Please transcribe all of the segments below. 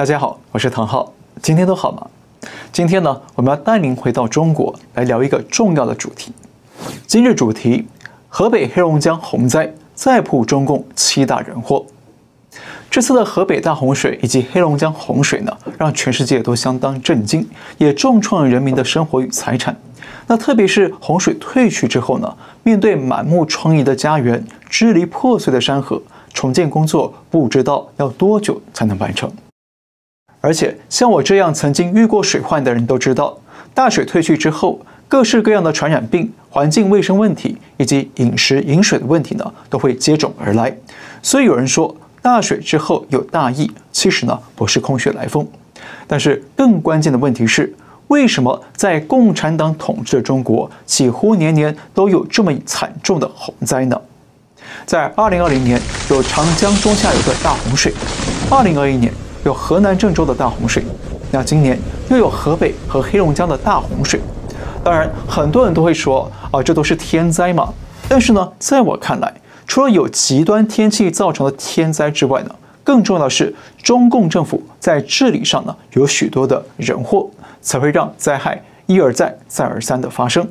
大家好，我是唐浩，今天都好吗？今天呢，我们要带您回到中国来聊一个重要的主题。今日主题：河北黑龙江洪灾再曝中共七大人祸。这次的河北大洪水以及黑龙江洪水呢，让全世界都相当震惊，也重创了人民的生活与财产。那特别是洪水退去之后呢，面对满目疮痍的家园、支离破碎的山河，重建工作不知道要多久才能完成。而且像我这样曾经遇过水患的人都知道，大水退去之后，各式各样的传染病、环境卫生问题以及饮食饮水的问题呢，都会接踵而来。所以有人说，大水之后有大疫，其实呢不是空穴来风。但是更关键的问题是，为什么在共产党统治的中国，几乎年年都有这么惨重的洪灾呢？在二零二零年有长江中下游的大洪水，二零二一年有河南郑州的大洪水，那今年又有河北和黑龙江的大洪水。当然，很多人都会说啊，这都是天灾嘛。但是呢，在我看来，除了有极端天气造成的天灾之外呢，更重要的是中共政府在治理上呢有许多的人祸，才会让灾害一而再、再而三的发生。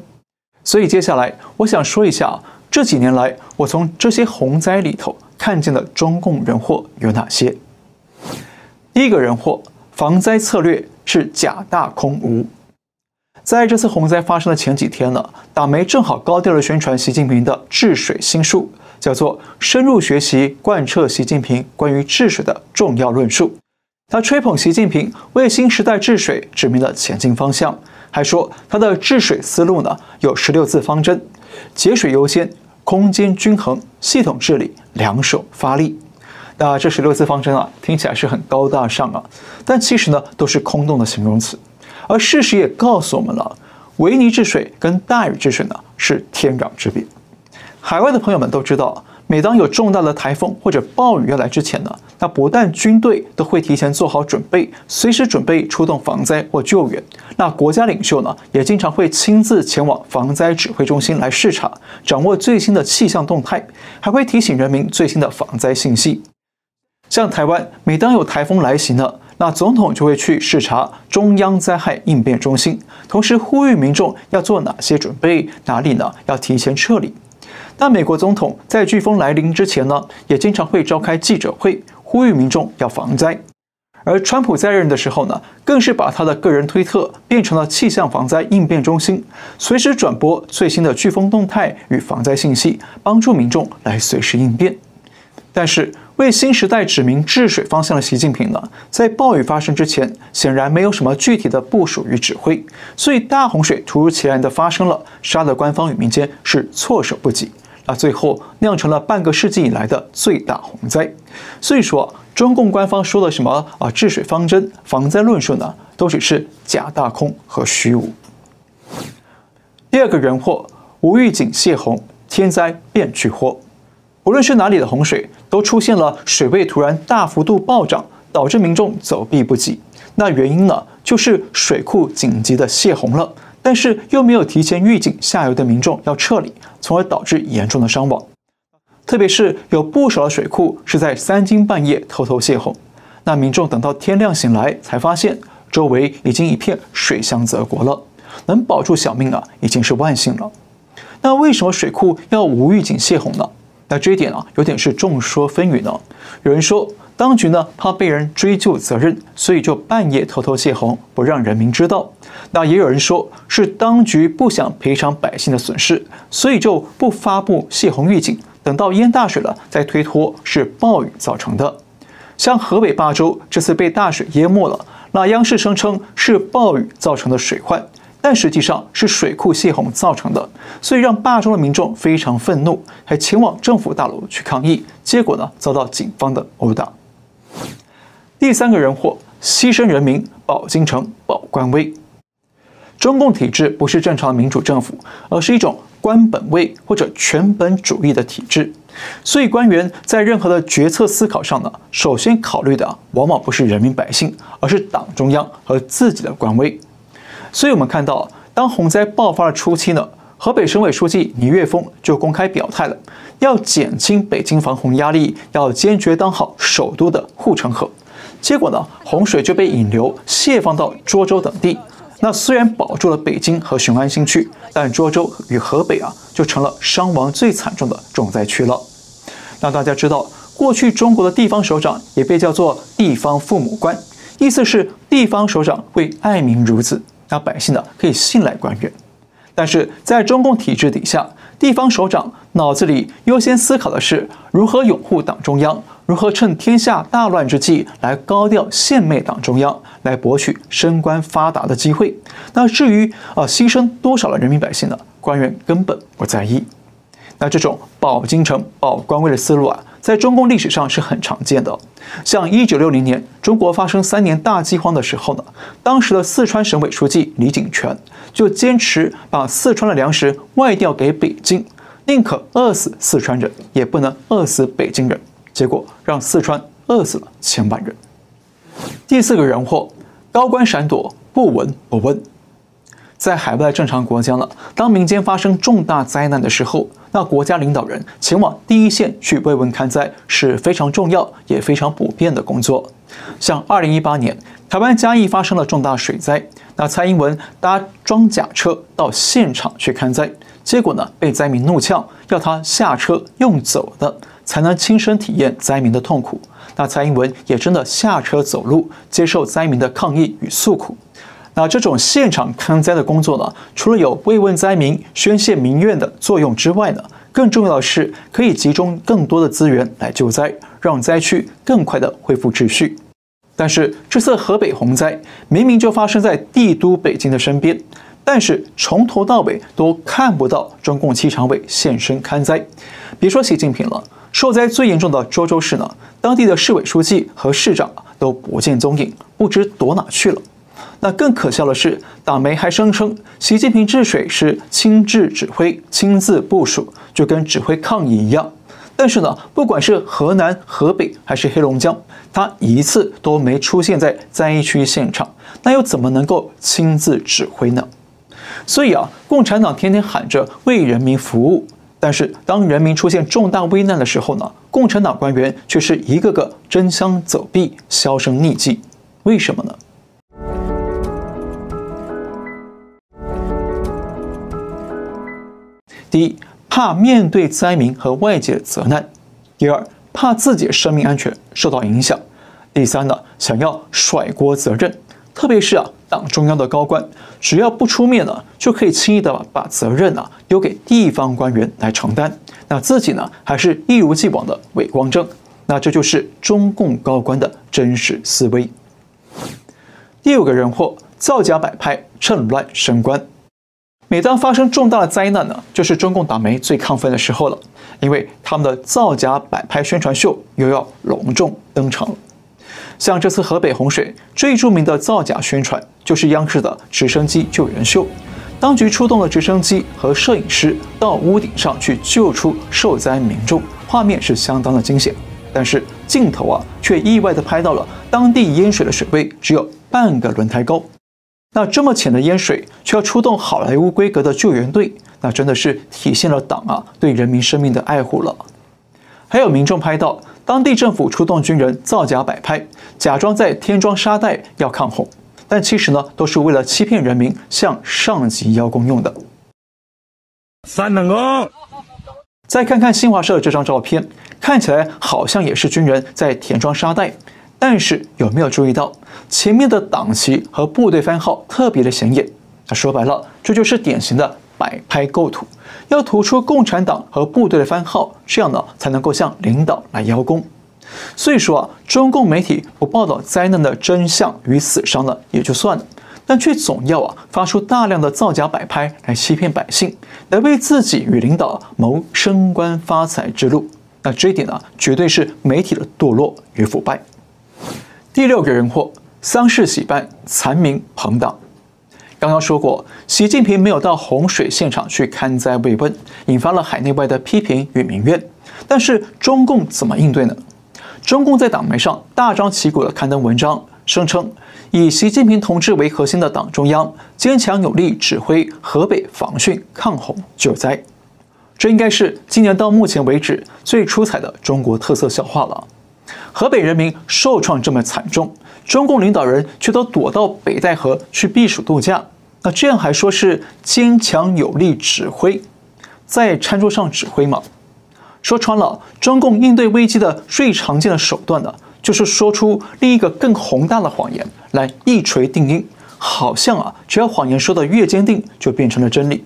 所以接下来我想说一下这几年来我从这些洪灾里头看见的中共人祸有哪些。第一个人祸，防灾策略是假大空无。在这次洪灾发生的前几天呢，党媒正好高调的宣传习近平的治水新书。叫做深入学习贯彻习近平关于治水的重要论述。他吹捧习近平为新时代治水指明了前进方向，还说他的治水思路呢有十六字方针：节水优先、空间均衡、系统治理、两手发力。那这十六字方针啊，听起来是很高大上啊，但其实呢都是空洞的形容词。而事实也告诉我们了，维尼治水跟大禹治水呢是天壤之别。海外的朋友们都知道，每当有重大的台风或者暴雨要来之前呢，那不但军队都会提前做好准备，随时准备出动防灾或救援。那国家领袖呢，也经常会亲自前往防灾指挥中心来视察，掌握最新的气象动态，还会提醒人民最新的防灾信息。像台湾，每当有台风来袭呢，那总统就会去视察中央灾害应变中心，同时呼吁民众要做哪些准备，哪里呢要提前撤离。但美国总统在飓风来临之前呢，也经常会召开记者会，呼吁民众要防灾。而川普在任的时候呢，更是把他的个人推特变成了气象防灾应变中心，随时转播最新的飓风动态与防灾信息，帮助民众来随时应变。但是为新时代指明治水方向的习近平呢，在暴雨发生之前，显然没有什么具体的部署与指挥，所以大洪水突如其来的发生了，杀得官方与民间是措手不及。那最后酿成了半个世纪以来的最大洪灾，所以说中共官方说的什么啊治水方针、防灾论述呢，都只是假大空和虚无。第二个人祸，无预警泄洪，天灾变巨祸。无论是哪里的洪水，都出现了水位突然大幅度暴涨，导致民众走避不及。那原因呢，就是水库紧急的泄洪了。但是又没有提前预警下游的民众要撤离，从而导致严重的伤亡。特别是有不少的水库是在三更半夜偷偷泄洪，那民众等到天亮醒来才发现周围已经一片水乡泽国了，能保住小命啊已经是万幸了。那为什么水库要无预警泄洪呢？那这一点啊有点是众说纷纭呢。有人说。当局呢，怕被人追究责任，所以就半夜偷偷泄洪，不让人民知道。那也有人说是当局不想赔偿百姓的损失，所以就不发布泄洪预警，等到淹大水了再推脱是暴雨造成的。像河北霸州这次被大水淹没了，那央视声称是暴雨造成的水患，但实际上是水库泄洪造成的，所以让霸州的民众非常愤怒，还前往政府大楼去抗议，结果呢遭到警方的殴打。第三个人祸，牺牲人民保京城保官威。中共体制不是正常的民主政府，而是一种官本位或者权本主义的体制。所以官员在任何的决策思考上呢，首先考虑的往往不是人民百姓，而是党中央和自己的官威。所以我们看到，当洪灾爆发的初期呢，河北省委书记倪岳峰就公开表态了，要减轻北京防洪压力，要坚决当好首都的护城河。结果呢，洪水就被引流泄放到涿州等地。那虽然保住了北京和雄安新区，但涿州与河北啊，就成了伤亡最惨重的重灾区了。那大家知道，过去中国的地方首长也被叫做地方父母官，意思是地方首长会爱民如子，那百姓呢可以信赖官员。但是在中共体制底下，地方首长脑子里优先思考的是如何拥护党中央。如何趁天下大乱之际来高调献媚党中央，来博取升官发达的机会？那至于啊牺牲多少的人民百姓呢？官员根本不在意。那这种保京城、保官位的思路啊，在中共历史上是很常见的。像一九六零年中国发生三年大饥荒的时候呢，当时的四川省委书记李井泉就坚持把四川的粮食外调给北京，宁可饿死四川人，也不能饿死北京人。结果让四川饿死了千万人。第四个人祸，高官闪躲，不闻不问。在海外正常国家呢，当民间发生重大灾难的时候，那国家领导人前往第一线去慰问看灾是非常重要也非常普遍的工作。像二零一八年台湾嘉义发生了重大水灾，那蔡英文搭装甲车到现场去看灾，结果呢被灾民怒呛，要他下车用走的。才能亲身体验灾民的痛苦。那蔡英文也真的下车走路，接受灾民的抗议与诉苦。那这种现场看灾的工作呢，除了有慰问灾民、宣泄民怨的作用之外呢，更重要的是可以集中更多的资源来救灾，让灾区更快的恢复秩序。但是这次河北洪灾明明就发生在帝都北京的身边，但是从头到尾都看不到中共七常委现身看灾，别说习近平了。受灾最严重的涿州市呢，当地的市委书记和市长都不见踪影，不知躲哪去了。那更可笑的是，党媒还声称习近平治水是亲自指挥、亲自部署，就跟指挥抗议一样。但是呢，不管是河南、河北还是黑龙江，他一次都没出现在灾区现场，那又怎么能够亲自指挥呢？所以啊，共产党天天喊着为人民服务。但是，当人民出现重大危难的时候呢，共产党官员却是一个个争相走避、销声匿迹，为什么呢？第一，怕面对灾民和外界的责难；第二，怕自己生命安全受到影响；第三呢，想要甩锅责任。特别是啊，党中央的高官，只要不出面呢，就可以轻易的把责任啊丢给地方官员来承担。那自己呢，还是一如既往的伟光正。那这就是中共高官的真实思维。第五个人祸，造假摆拍，趁乱升官。每当发生重大的灾难呢，就是中共党媒最亢奋的时候了，因为他们的造假摆拍宣传秀又要隆重登场了。像这次河北洪水最著名的造假宣传，就是央视的直升机救援秀。当局出动了直升机和摄影师到屋顶上去救出受灾民众，画面是相当的惊险。但是镜头啊，却意外地拍到了当地淹水的水位只有半个轮胎高。那这么浅的淹水，却要出动好莱坞规格的救援队，那真的是体现了党啊对人民生命的爱护了。还有民众拍到。当地政府出动军人造假摆拍，假装在填装沙袋要抗洪，但其实呢都是为了欺骗人民，向上级邀功用的。三等功。再看看新华社的这张照片，看起来好像也是军人在填装沙袋，但是有没有注意到前面的党旗和部队番号特别的显眼？那说白了，这就是典型的摆拍构图。要突出共产党和部队的番号，这样呢才能够向领导来邀功。所以说啊，中共媒体不报道灾难的真相与死伤呢也就算了，但却总要啊发出大量的造假摆拍来欺骗百姓，来为自己与领导谋升官发财之路。那这一点呢，绝对是媒体的堕落与腐败。第六个人祸，丧事喜办，残民朋党。刚刚说过，习近平没有到洪水现场去看灾慰问，引发了海内外的批评与民怨。但是中共怎么应对呢？中共在党媒上大张旗鼓地刊登文章，声称以习近平同志为核心的党中央坚强有力指挥河北防汛抗洪救灾。这应该是今年到目前为止最出彩的中国特色笑话了。河北人民受创这么惨重，中共领导人却都躲到北戴河去避暑度假，那这样还说是坚强有力指挥，在餐桌上指挥吗？说穿了，中共应对危机的最常见的手段呢，就是说出另一个更宏大的谎言来一锤定音，好像啊，只要谎言说得越坚定，就变成了真理。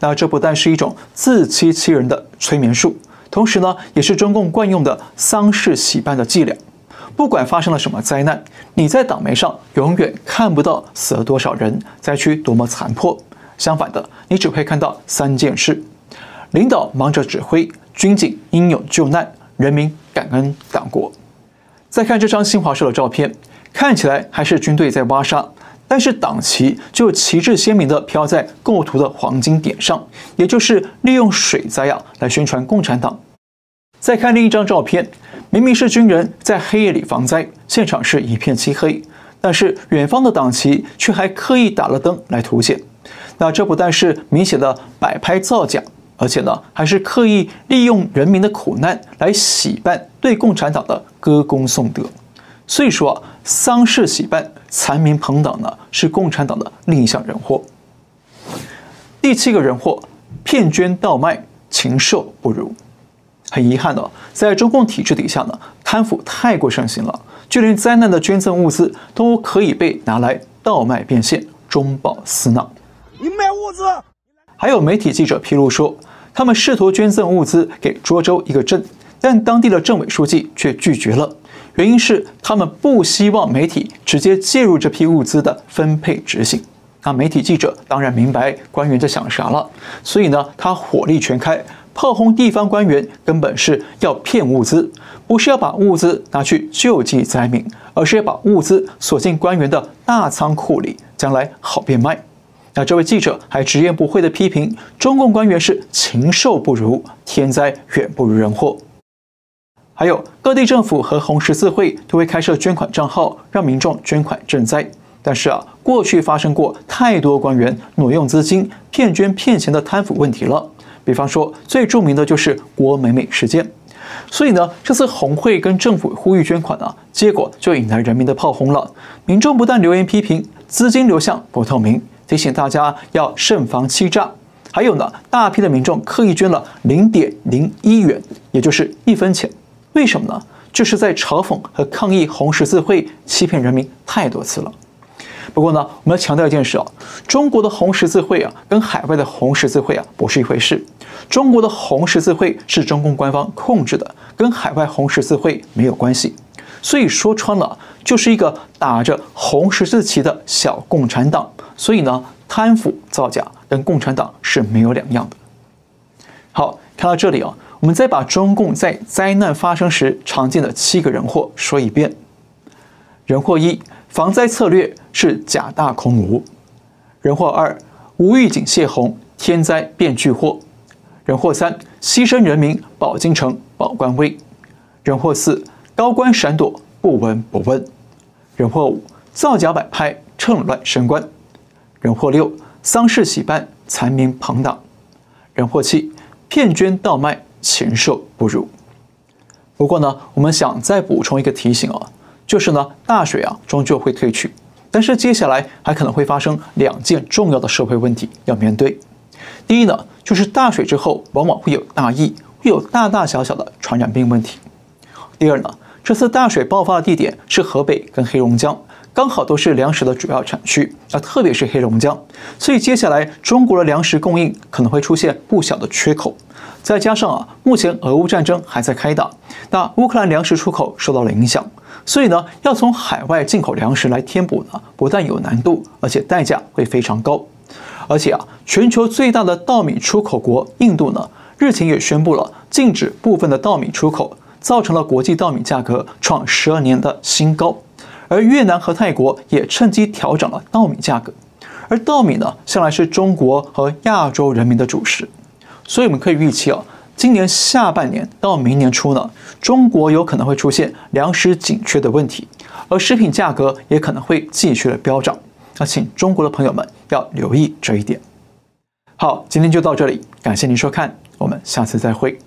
那这不但是一种自欺欺人的催眠术，同时呢，也是中共惯用的丧事喜办的伎俩。不管发生了什么灾难，你在党媒上永远看不到死了多少人，灾区多么残破。相反的，你只会看到三件事：领导忙着指挥，军警英勇救难，人民感恩党国。再看这张新华社的照片，看起来还是军队在挖沙。但是党旗就旗帜鲜明地飘在构图的黄金点上，也就是利用水灾啊来宣传共产党。再看另一张照片，明明是军人在黑夜里防灾，现场是一片漆黑，但是远方的党旗却还刻意打了灯来凸显。那这不但是明显的摆拍造假，而且呢还是刻意利用人民的苦难来洗办对共产党的歌功颂德。所以说啊，丧事喜办、残民朋党呢，是共产党的另一项人祸。第七个人祸，骗捐倒卖，禽兽不如。很遗憾的，在中共体制底下呢，贪腐太过盛行了，就连灾难的捐赠物资都可以被拿来倒卖变现，中饱私囊。你卖物资？还有媒体记者披露说，他们试图捐赠物资给涿州一个镇，但当地的政委书记却拒绝了。原因是他们不希望媒体直接介入这批物资的分配执行。那媒体记者当然明白官员在想啥了，所以呢，他火力全开，炮轰地方官员根本是要骗物资，不是要把物资拿去救济灾民，而是要把物资锁进官员的大仓库里，将来好变卖。那这位记者还直言不讳地批评中共官员是禽兽不如，天灾远不如人祸。还有各地政府和红十字会都会开设捐款账号，让民众捐款赈灾。但是啊，过去发生过太多官员挪用资金、骗捐骗钱的贪腐问题了。比方说，最著名的就是郭美美事件。所以呢，这次红会跟政府呼吁捐款啊，结果就引来人民的炮轰了。民众不但留言批评资金流向不透明，提醒大家要慎防欺诈。还有呢，大批的民众刻意捐了零点零一元，也就是一分钱。为什么呢？就是在嘲讽和抗议红十字会欺骗人民太多次了。不过呢，我们要强调一件事啊，中国的红十字会啊，跟海外的红十字会啊不是一回事。中国的红十字会是中共官方控制的，跟海外红十字会没有关系。所以说穿了，就是一个打着红十字旗的小共产党。所以呢，贪腐造假跟共产党是没有两样的。好，看到这里啊。我们再把中共在灾难发生时常见的七个人祸说一遍。人祸一：防灾策略是假大空无。人祸二：无预警泄洪，天灾变巨祸。人祸三：牺牲人民保京城保官威。人祸四：高官闪躲不闻不问。人祸五：造假摆拍趁乱升官。人祸六：丧事喜办残民朋党。人祸七：骗捐倒卖。禽兽不如。不过呢，我们想再补充一个提醒啊，就是呢，大水啊终究会退去，但是接下来还可能会发生两件重要的社会问题要面对。第一呢，就是大水之后往往会有大疫，会有大大小小的传染病问题。第二呢，这次大水爆发的地点是河北跟黑龙江。刚好都是粮食的主要产区，啊，特别是黑龙江，所以接下来中国的粮食供应可能会出现不小的缺口。再加上啊，目前俄乌战争还在开打，那乌克兰粮食出口受到了影响，所以呢，要从海外进口粮食来填补呢，不但有难度，而且代价会非常高。而且啊，全球最大的稻米出口国印度呢，日前也宣布了禁止部分的稻米出口，造成了国际稻米价格创十二年的新高。而越南和泰国也趁机调整了稻米价格，而稻米呢，向来是中国和亚洲人民的主食，所以我们可以预期啊，今年下半年到明年初呢，中国有可能会出现粮食紧缺的问题，而食品价格也可能会继续的飙涨。那请中国的朋友们要留意这一点。好，今天就到这里，感谢您收看，我们下次再会。